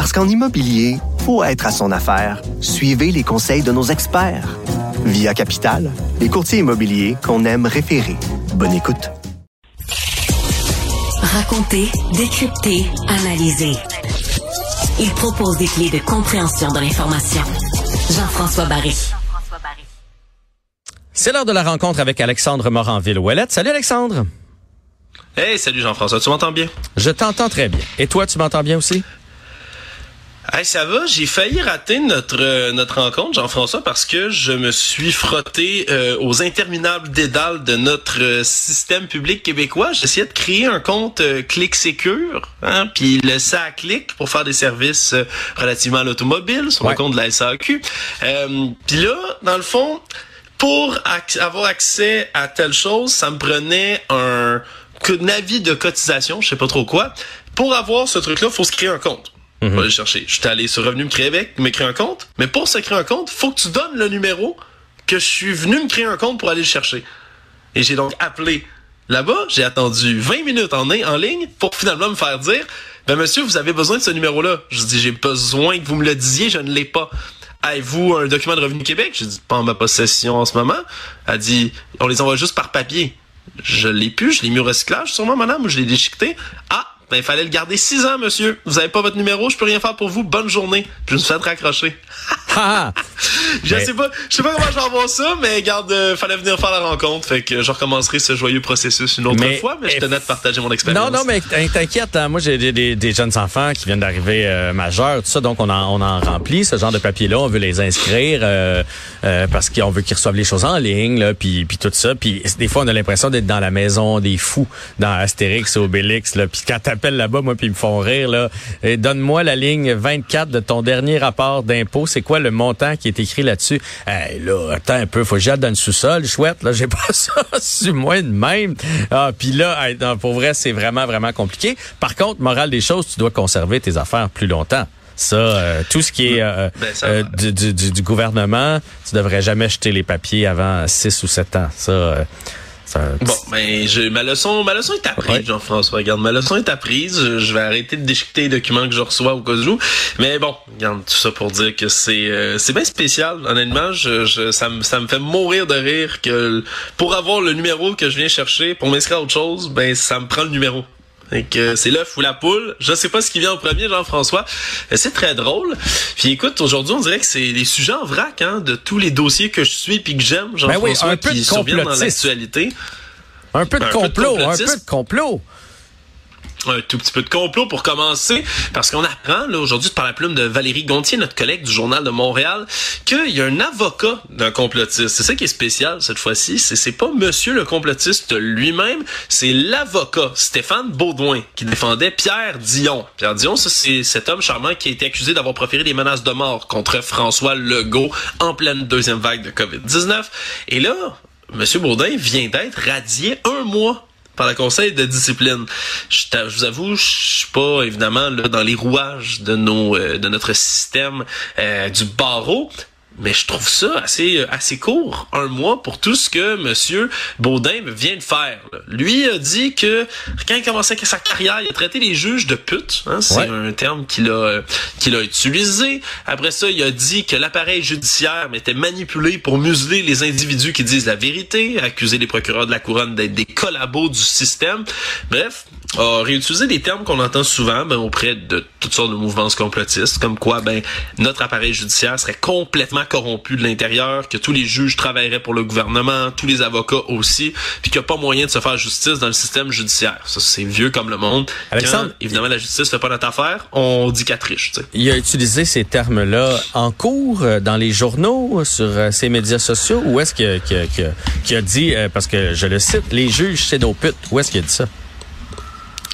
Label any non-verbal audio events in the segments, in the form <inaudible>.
Parce qu'en immobilier, faut être à son affaire. Suivez les conseils de nos experts. Via Capital, les courtiers immobiliers qu'on aime référer. Bonne écoute. Raconter, décrypter, analyser. Il propose des clés de compréhension de l'information. Jean-François Barry. C'est l'heure de la rencontre avec Alexandre Moranville-Ouellette. Salut Alexandre. Hey, salut Jean-François, tu m'entends bien? Je t'entends très bien. Et toi, tu m'entends bien aussi? Hey, ça va, j'ai failli rater notre euh, notre rencontre, Jean-François, parce que je me suis frotté euh, aux interminables dédales de notre euh, système public québécois. J'essayais de créer un compte Click Secure, hein, puis le ça clic pour faire des services relativement à l'automobile sur le compte de la SAQ. puis là, dans le fond, pour avoir accès à telle chose, ça me prenait un, un avis de cotisation, je sais pas trop quoi. Pour avoir ce truc-là, faut se créer un compte. Mm -hmm. aller chercher. Je suis allé sur Revenu Québec, me créer un compte. Mais pour se créer un compte, faut que tu donnes le numéro que je suis venu me créer un compte pour aller le chercher. Et j'ai donc appelé là-bas. J'ai attendu 20 minutes en, en ligne pour finalement me faire dire, ben monsieur, vous avez besoin de ce numéro-là. Je dis, j'ai besoin que vous me le disiez, je ne l'ai pas. Avez-vous un document de Revenu Québec? J'ai dit, pas en ma possession en ce moment. Elle dit, on les envoie juste par papier. Je l'ai plus, je l'ai mis au recyclage sûrement, madame, ou je l'ai déchiqueté. Ah, ben, il fallait le garder six ans, monsieur. Vous avez pas votre numéro, je peux rien faire pour vous. Bonne journée. Je me suis fait raccrocher. <laughs> je sais pas, je sais pas comment je vais ça, mais garde, euh, fallait venir faire la rencontre. Fait que je recommencerai ce joyeux processus une autre fois, mais je tenais de partager mon expérience. Non, non, mais t'inquiète, hein, moi j'ai des, des, des, jeunes enfants qui viennent d'arriver euh, majeurs, tout ça, donc on en, on en remplit ce genre de papier-là, on veut les inscrire euh, euh parce qu'on veut qu'ils reçoivent les choses en ligne, là, puis, puis tout ça. Puis des fois, on a l'impression d'être dans la maison des fous, dans Astérix et Obélix, là. Puis quand t'appelles là-bas, moi, puis ils me font rire, là, donne-moi la ligne 24 de ton dernier rapport d'impôt, c'est quoi le montant qui est écrit là-dessus? Hey, là, attends un peu, faut que j'aille dans le sous-sol, chouette, là, j'ai <laughs> pas ça sur moi de même. Ah, puis là, hey, non, pour vrai, c'est vraiment, vraiment compliqué. Par contre, morale des choses, tu dois conserver tes affaires plus longtemps. Ça, euh, tout ce qui est euh, ben, euh, du, du, du, gouvernement, tu devrais jamais jeter les papiers avant 6 ou 7 ans. Ça, Bon, mais ben, ma leçon, ma leçon est apprise, Jean-François. Regarde, ma leçon est apprise. Je vais arrêter de déchiqueter les documents que je reçois au cas où. Mais bon, regarde, tout ça pour dire que c'est euh, c'est bien spécial. Honnêtement, je, je, ça, me, ça me fait mourir de rire que pour avoir le numéro que je viens chercher, pour m'inscrire à autre chose, ben ça me prend le numéro. Que c'est l'œuf ou la poule. Je sais pas ce qui vient en premier, Jean-François. C'est très drôle. Puis écoute, aujourd'hui, on dirait que c'est les sujets en vrac, hein, de tous les dossiers que je suis puis que j'aime, Jean-François, ben oui, qui surviennent dans l'actualité. Un peu de complot, un peu de complot un tout petit peu de complot pour commencer, parce qu'on apprend là aujourd'hui par la plume de Valérie Gontier, notre collègue du journal de Montréal, qu'il y a un avocat d'un complotiste. C'est ça qui est spécial cette fois-ci, c'est pas Monsieur le complotiste lui-même, c'est l'avocat Stéphane Baudouin qui défendait Pierre Dion. Pierre Dion, c'est cet homme charmant qui a été accusé d'avoir proféré des menaces de mort contre François Legault en pleine deuxième vague de Covid-19. Et là, Monsieur Baudin vient d'être radié un mois par le conseil de discipline. Je, je vous avoue, je suis pas évidemment là, dans les rouages de nos euh, de notre système euh, du barreau, mais je trouve ça assez euh, assez court, un mois pour tout ce que Monsieur Baudin vient de faire. Lui a dit que quand il commençait sa carrière, il a traité les juges de putes. Hein, c'est un terme qu'il a qu'il a utilisé. Après ça, il a dit que l'appareil judiciaire était manipulé pour museler les individus qui disent la vérité, accuser les procureurs de la couronne d'être des collabos du système. Bref, a réutilisé des termes qu'on entend souvent ben, auprès de toutes sortes de mouvements complotistes, comme quoi ben notre appareil judiciaire serait complètement corrompu de l'intérieur, que tous les juges travailleraient pour le gouvernement, tous les avocats aussi, puis qu'il n'y a pas moyen de se faire justice dans le système judiciaire. Ça, c'est vieux comme le monde. Alexandre, évidemment, la justice fait pas notre affaire, on dit qu'elle triche. Il a utilisé ces termes-là en cours euh, dans les journaux, sur euh, ses médias sociaux, ou est-ce qu'il a, a, dit, euh, parce que je le cite, les juges, c'est nos putes, où est-ce qu'il a dit ça?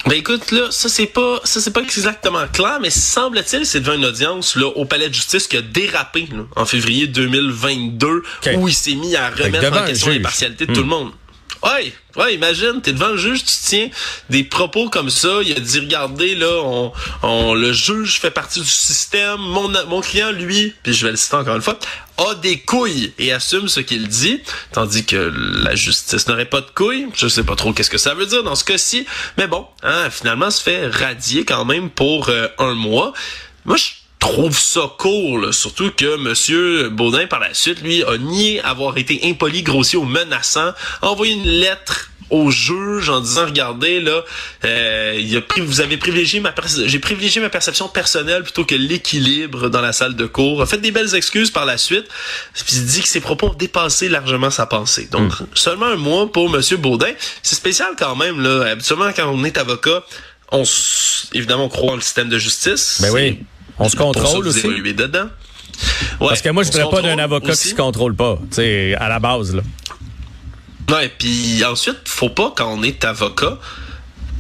Ben écoute, là, ça c'est pas ça c'est pas exactement clair, mais semble-t-il c'est devant une audience là, au palais de justice qui a dérapé là, en février 2022 où il s'est mis à remettre en question l'impartialité de tout le hmm. monde. Ouais, ouais, imagine, t'es devant le juge, tu tiens des propos comme ça, il a dit regardez là, on, on le juge fait partie du système, mon mon client lui, puis je vais le citer encore une fois, a des couilles et assume ce qu'il dit, tandis que la justice n'aurait pas de couilles. Je sais pas trop qu'est-ce que ça veut dire dans ce cas-ci, mais bon, hein, finalement se fait radier quand même pour euh, un mois. Moi, trouve ça cool, surtout que Monsieur Baudin, par la suite, lui, a nié avoir été impoli, grossier ou menaçant, a envoyé une lettre au juge en disant regardez là euh, il a vous avez privilégié ma j'ai privilégié ma perception personnelle plutôt que l'équilibre dans la salle de cours. A fait des belles excuses par la suite puis il dit que ses propos ont dépassé largement sa pensée. Donc hmm. seulement un mois pour monsieur Baudin. C'est spécial quand même là. Habituellement quand on est avocat on évidemment on croit en le système de justice. Ben oui on se contrôle aussi. dedans. Parce que moi, je voudrais pas d'un avocat qui se contrôle pas, tu à la base, là. Ouais, puis ensuite, faut pas, quand on est avocat,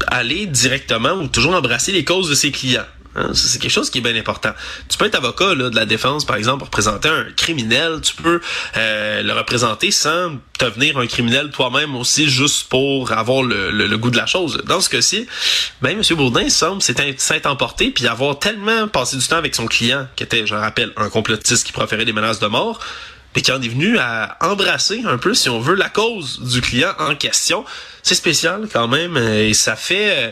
aller directement ou toujours embrasser les causes de ses clients. Hein, c'est quelque chose qui est bien important. Tu peux être avocat là, de la défense, par exemple, représenter un criminel. Tu peux euh, le représenter sans devenir un criminel toi-même aussi, juste pour avoir le, goût de la chose. Dans ce cas-ci, ben, M. Bourdin semble s'être emporté puis avoir tellement passé du temps avec son client, qui était, je le rappelle, un complotiste qui proférait des menaces de mort, mais qui en est venu à embrasser un peu, si on veut, la cause du client en question. C'est spécial quand même, et ça fait... Euh,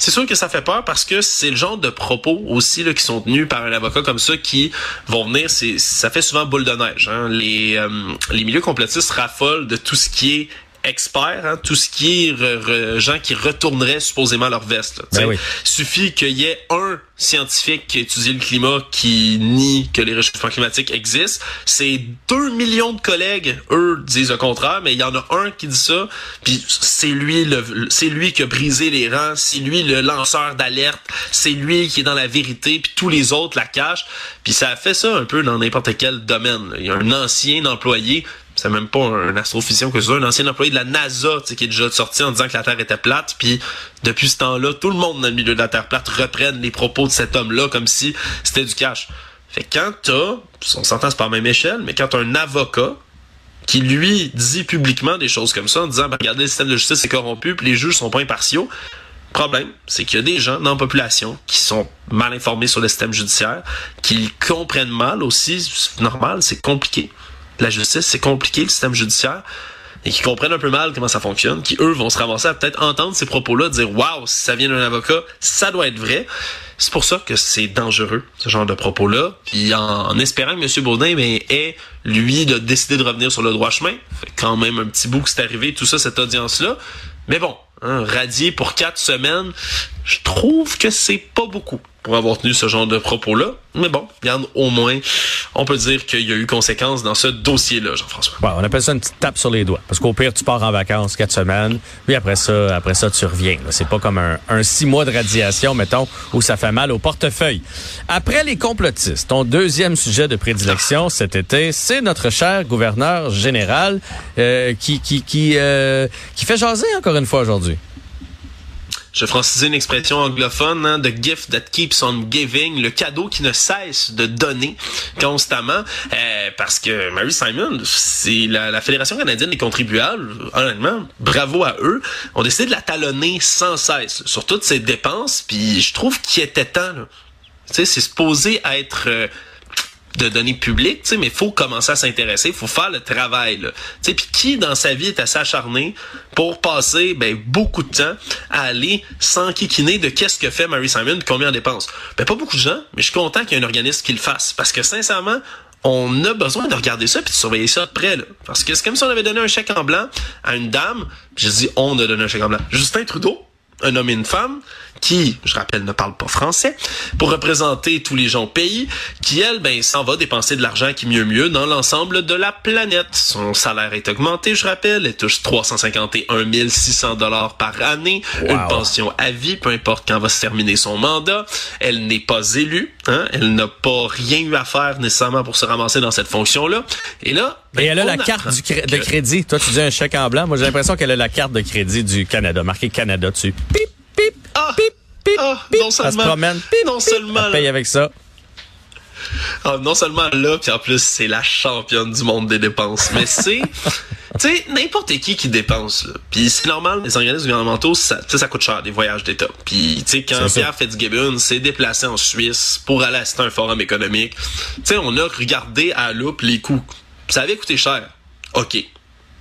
c'est sûr que ça fait peur parce que c'est le genre de propos aussi là, qui sont tenus par un avocat comme ça qui vont venir, c'est ça fait souvent boule de neige. Hein. Les, euh, les milieux complotistes raffolent de tout ce qui est experts, hein, tout ce qui est gens qui retourneraient supposément leur veste. Il ben Suffit qu'il y ait un scientifique qui étudie le climat qui nie que les réchauffements climatiques existent. C'est deux millions de collègues, eux, disent le contraire, mais il y en a un qui dit ça, puis c'est lui le, c'est lui qui a brisé les rangs, c'est lui le lanceur d'alerte, c'est lui qui est dans la vérité, puis tous les autres la cachent. Puis ça a fait ça un peu dans n'importe quel domaine. Il y a un ancien employé c'est même pas un astrophysicien que c'est un ancien employé de la NASA qui est déjà sorti en disant que la Terre était plate. Puis depuis ce temps-là, tout le monde dans le milieu de la Terre plate reprenne les propos de cet homme-là comme si c'était du cash. Fait que quand t'as, on s'entend c'est pas la même échelle, mais quand t'as un avocat qui lui dit publiquement des choses comme ça en disant ben, regardez le système de justice est corrompu puis les juges sont pas impartiaux. Problème, c'est qu'il y a des gens dans la population qui sont mal informés sur le système judiciaire, qui comprennent mal aussi, c'est normal, c'est compliqué la justice, c'est compliqué, le système judiciaire, et qui comprennent un peu mal comment ça fonctionne, qui eux vont se ramasser à peut-être entendre ces propos-là, dire waouh, si ça vient d'un avocat, ça doit être vrai. C'est pour ça que c'est dangereux ce genre de propos-là. Puis en, espérant que M. Baudin ben, ait lui de décider de revenir sur le droit chemin, fait quand même un petit bout que c'est arrivé tout ça cette audience-là. Mais bon, hein, radier pour quatre semaines, je trouve que c'est pas beaucoup pour avoir tenu ce genre de propos-là. Mais bon, regarde, au moins, on peut dire qu'il y a eu conséquence dans ce dossier-là, Jean-François. Bon, on appelle ça une petite tape sur les doigts. Parce qu'au pire, tu pars en vacances quatre semaines, puis après ça, après ça, tu reviens. C'est pas comme un, un, six mois de radiation, mettons, où ça fait mal au portefeuille. Après les complotistes, ton deuxième sujet de prédilection cet été, c'est notre cher gouverneur général euh, qui qui qui, euh, qui fait jaser encore une fois aujourd'hui je francisais une expression anglophone, hein, the gift that keeps on giving, le cadeau qui ne cesse de donner constamment, euh, parce que Mary Simon, c'est la, Fédération canadienne des contribuables, honnêtement, bravo à eux, ont décidé de la talonner sans cesse sur toutes ses dépenses, puis je trouve qu'il était temps. Tu sais, c'est supposé être... Euh, de données publiques, tu sais, mais faut commencer à s'intéresser, faut faire le travail. Là. Tu sais, puis qui dans sa vie est assez acharné pour passer ben, beaucoup de temps à aller s'enquiquiner de qu'est-ce que fait Mary Simon, combien elle dépense? Ben pas beaucoup de gens, mais je suis content qu'il y ait un organisme qui le fasse, parce que sincèrement, on a besoin de regarder ça puis de surveiller ça de près là. parce que c'est comme si on avait donné un chèque en blanc à une dame, je dis on a donné un chèque en blanc. Justin Trudeau, un homme et une femme, qui, je rappelle, ne parle pas français, pour représenter tous les gens au pays, qui, elle, ben, s'en va dépenser de l'argent qui mieux mieux dans l'ensemble de la planète. Son salaire est augmenté, je rappelle, elle touche 351 600 dollars par année, une pension à vie, peu importe quand va se terminer son mandat. Elle n'est pas élue, hein, elle n'a pas rien eu à faire nécessairement pour se ramasser dans cette fonction-là. Et là, ben, Et elle a la carte du de crédit. Toi, tu dis un chèque en blanc. Moi, j'ai l'impression qu'elle a la carte de crédit du Canada, marqué Canada dessus. Pip, pip. Ah! Pip, pip, Ah, pip. non Ça se seulement- promène. Pip, non pip. seulement, Elle paye avec ça. Ah, non seulement là, puis en plus, c'est la championne du monde des dépenses. Mais c'est, <laughs> tu sais, n'importe qui qui dépense, là. Puis c'est normal, les organismes gouvernementaux, ça, ça coûte cher, des voyages d'État. Puis, tu sais, quand. Pierre Fitzgibbon s'est déplacé en Suisse pour aller assister à un forum économique, tu sais, on a regardé à la loupe les coûts. Ça avait coûté cher. OK.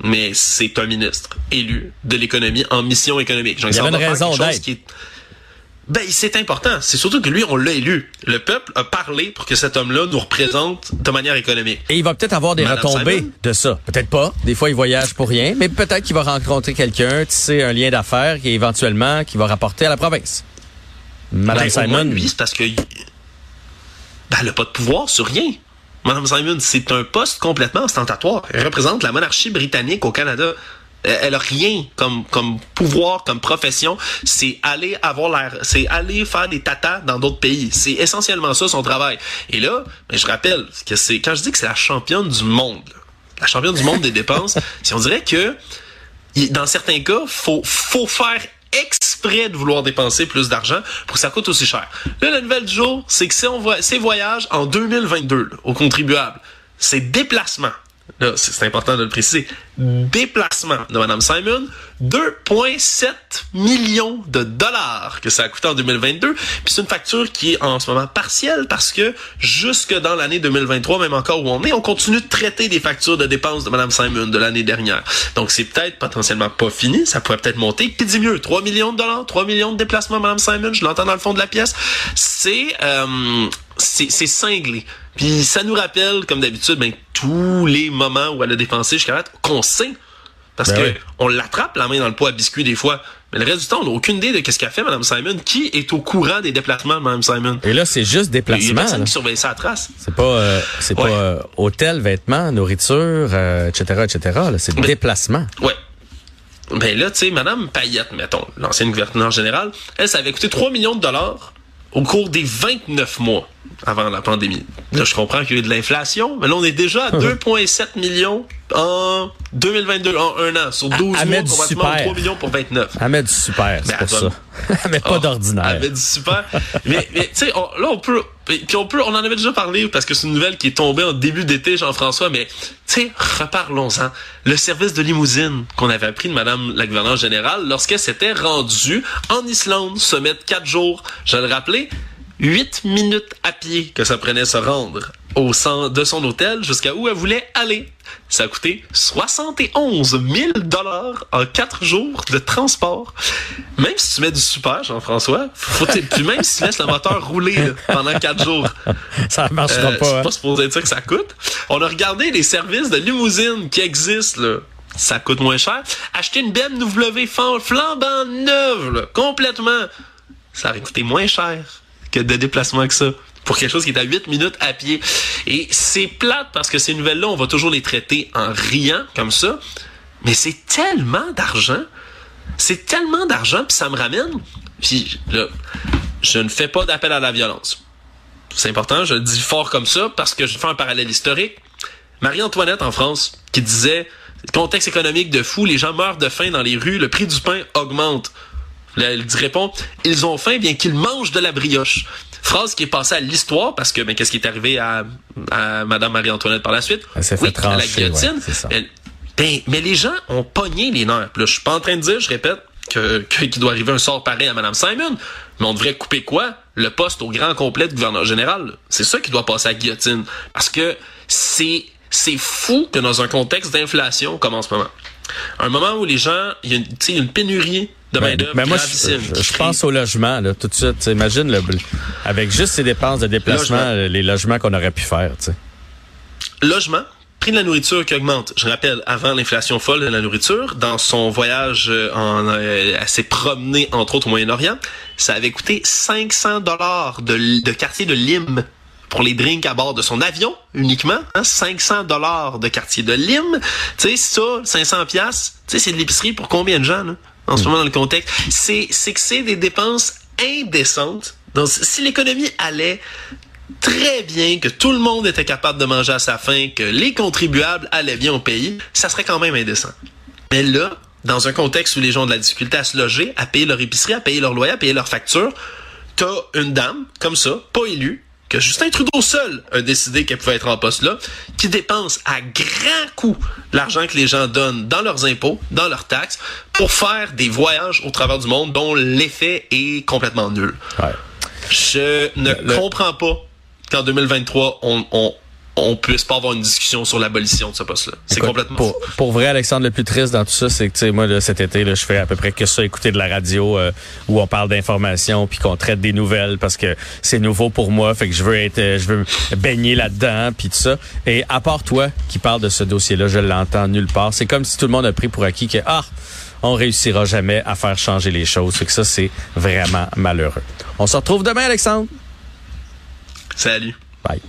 Mais c'est un ministre élu de l'économie en mission économique. Donc, Il y avait va une raison d'être. Ben, c'est important. C'est surtout que lui, on l'a élu. Le peuple a parlé pour que cet homme-là nous représente de manière économique. Et il va peut-être avoir des Madame retombées Simon? de ça. Peut-être pas. Des fois, il voyage pour rien, mais peut-être qu'il va rencontrer quelqu'un, tisser un lien d'affaires qui éventuellement qui va rapporter à la province. Madame Ben, Simon, lui, c'est parce que ben, elle n'a pas de pouvoir sur rien. Madame Simon, c'est un poste complètement ostentatoire. Elle représente la monarchie britannique au Canada. Elle elle a rien comme comme pouvoir, comme profession. C'est aller avoir l'air, c'est aller faire des tatas dans d'autres pays. C'est essentiellement ça son travail. Et là, ben, je rappelle que c'est quand je dis que c'est la championne du monde, là, la championne du monde des dépenses, <laughs> si on dirait que dans certains cas, faut faut faire exprès de vouloir dépenser plus d'argent pour que ça coûte aussi cher. Là, la nouvelle du jour, c'est que si on voit ces voyages en 2022 là, aux contribuables, ces déplacements, là, c'est important de le préciser, déplacement de Mme Simon, 2,7 millions de dollars que ça a coûté en 2022. Puis c'est une facture qui est en ce moment partielle parce que jusque dans l'année 2023, même encore où on est, on continue de traiter des factures de dépenses de Mme Simon de l'année dernière. Donc c'est peut-être potentiellement pas fini, ça pourrait peut-être monter. Puis dis mieux, 3 millions de dollars, 3 millions de déplacements Mme Simon, je l'entends dans le fond de la pièce. C'est euh, c'est c'est cinglé. Puis ça nous rappelle, comme d'habitude, ben, tous les moments où elle a dépensé jusqu'à là qu'on sait. Parce Ben que oui. on l'attrape la main dans le pot à biscuit des fois. Mais le reste du temps, on n'a aucune idée de qu'est-ce qu'a fait Mme Simon. Qui est au courant des déplacements de Mme Simon? et là, c'est juste Il y a déplacement. personne là. qui surveille ça à trace. C'est pas, euh, c'est Ouais. pas euh, hôtel, vêtements, nourriture, euh, etc., etc. là. C'est déplacement. Ouais. Ben là, tu sais, Mme Payette, mettons, l'ancienne gouverneure générale, elle, ça avait coûté 3 millions de dollars au cours des 29 mois avant la pandémie. Là, je comprends qu'il y a eu de l'inflation, mais là, on est déjà à <laughs> 2,7 millions en 2022, en un an, sur 12 à mois, mettre du complètement super. 3 millions pour 29. Elle met du super, c'est Ben, pour ça. <laughs> met pas Ah, d'ordinaire. Du super. mais mais tu sais, là, on peut. Puis on peut, on en avait déjà parlé parce que c'est une nouvelle qui est tombée en début d'été, Jean-François, mais tu reparlons-en. Le service de limousine qu'on avait appris de Madame la gouverneure générale lorsqu'elle s'était rendue en Islande, se mettre quatre jours, je le rappelais, huit minutes à pied que ça prenait se rendre au centre de son hôtel jusqu'à où elle voulait aller. Ça a coûté 71 000 dollars en quatre jours de transport. Même si tu mets du super, Jean-François, faut puis même si tu laisses le moteur rouler là, pendant quatre jours, Ça marchera euh, pas. c'est hein. pas supposé être ça que ça coûte. On a regardé les services de limousine qui existent, là. Ça coûte moins cher. Acheter une BMW flambant neuve, là, complètement, ça aurait coûté moins cher que de déplacement que ça. Pour quelque chose qui est à 8 minutes à pied. Et c'est plate parce que ces nouvelles-là, on va toujours les traiter en riant comme ça. Mais c'est tellement d'argent. C'est tellement d'argent, puis ça me ramène. Puis là, je ne fais pas d'appel à la violence. C'est important, je le dis fort comme ça parce que je fais un parallèle historique. Marie-Antoinette en France qui disait contexte économique de fou, les gens meurent de faim dans les rues, le prix du pain augmente. Là, elle dit répond ils ont faim bien qu'ils mangent de la brioche. Phrase qui est passée à l'histoire parce que ben, qu'est-ce qui est arrivé à, à Madame Marie-Antoinette par la suite? Elle s'est fait Oui, à la guillotine. ouais, c'est ça. Elle- ben, mais les gens ont pogné les nerfs. Là, je suis pas en train de dire, je répète, que que- qu'il doit arriver un sort pareil à Mme Simon, mais on devrait couper quoi? Le poste au grand complet de gouverneur général. C'est ça qui doit passer à la guillotine, parce que c'est c'est fou que dans un contexte d'inflation comme en ce moment, un moment où les gens, il y a une, pénurie de main Ben, d'œuvre ben moi, je, pense au logement, là, tout de suite. Imagine, le, avec juste ces dépenses de déplacement, Logement. euh, les logements qu'on aurait pu faire. logement, prix de la nourriture qui augmente. Je rappelle, avant l'inflation folle de la nourriture, dans son voyage euh, en, euh, elle s'est promenée entre autres au Moyen-Orient, ça avait coûté 500 dollars de, de quartier de Lime pour les drinks à bord de son avion uniquement, hein, 500 dollars de quartier de Lime. Tu sais, ça, 500 pièces, tu sais, c'est de l'épicerie pour combien de gens là, en ce moment dans le contexte? C'est c'est que c'est des dépenses indécentes. Donc, si l'économie allait très bien, que tout le monde était capable de manger à sa faim, que les contribuables allaient bien au pays, ça serait quand même indécent. Mais là, dans un contexte où les gens ont de la difficulté à se loger, à payer leur épicerie, à payer leur loyer, à payer leurs factures, t'as une dame, comme ça, pas élue, que Justin Trudeau seul a décidé qu'elle pouvait être en poste là, qui dépense à grand coup l'argent que les gens donnent dans leurs impôts, dans leurs taxes, pour faire des voyages au travers du monde dont l'effet est complètement nul. Ouais. Je ne le- comprends pas qu'en 2023, on, on, on puisse pas avoir une discussion sur l'abolition de ce poste-là. C'est complètement pour, pour vrai, Alexandre, le plus triste dans tout ça, c'est que tu sais, moi, là, cet été, là, je fais à peu près que ça, écouter de la radio euh, où on parle d'information puis qu'on traite des nouvelles parce que c'est nouveau pour moi, fait que je veux être, euh, je veux baigner là-dedans puis tout ça. Et à part toi qui parle de ce dossier-là, je l'entends nulle part. C'est comme si tout le monde a pris pour acquis que ah, on réussira jamais à faire changer les choses. Fait que ça, c'est vraiment malheureux. On se retrouve demain, Alexandre. Salut. Bye.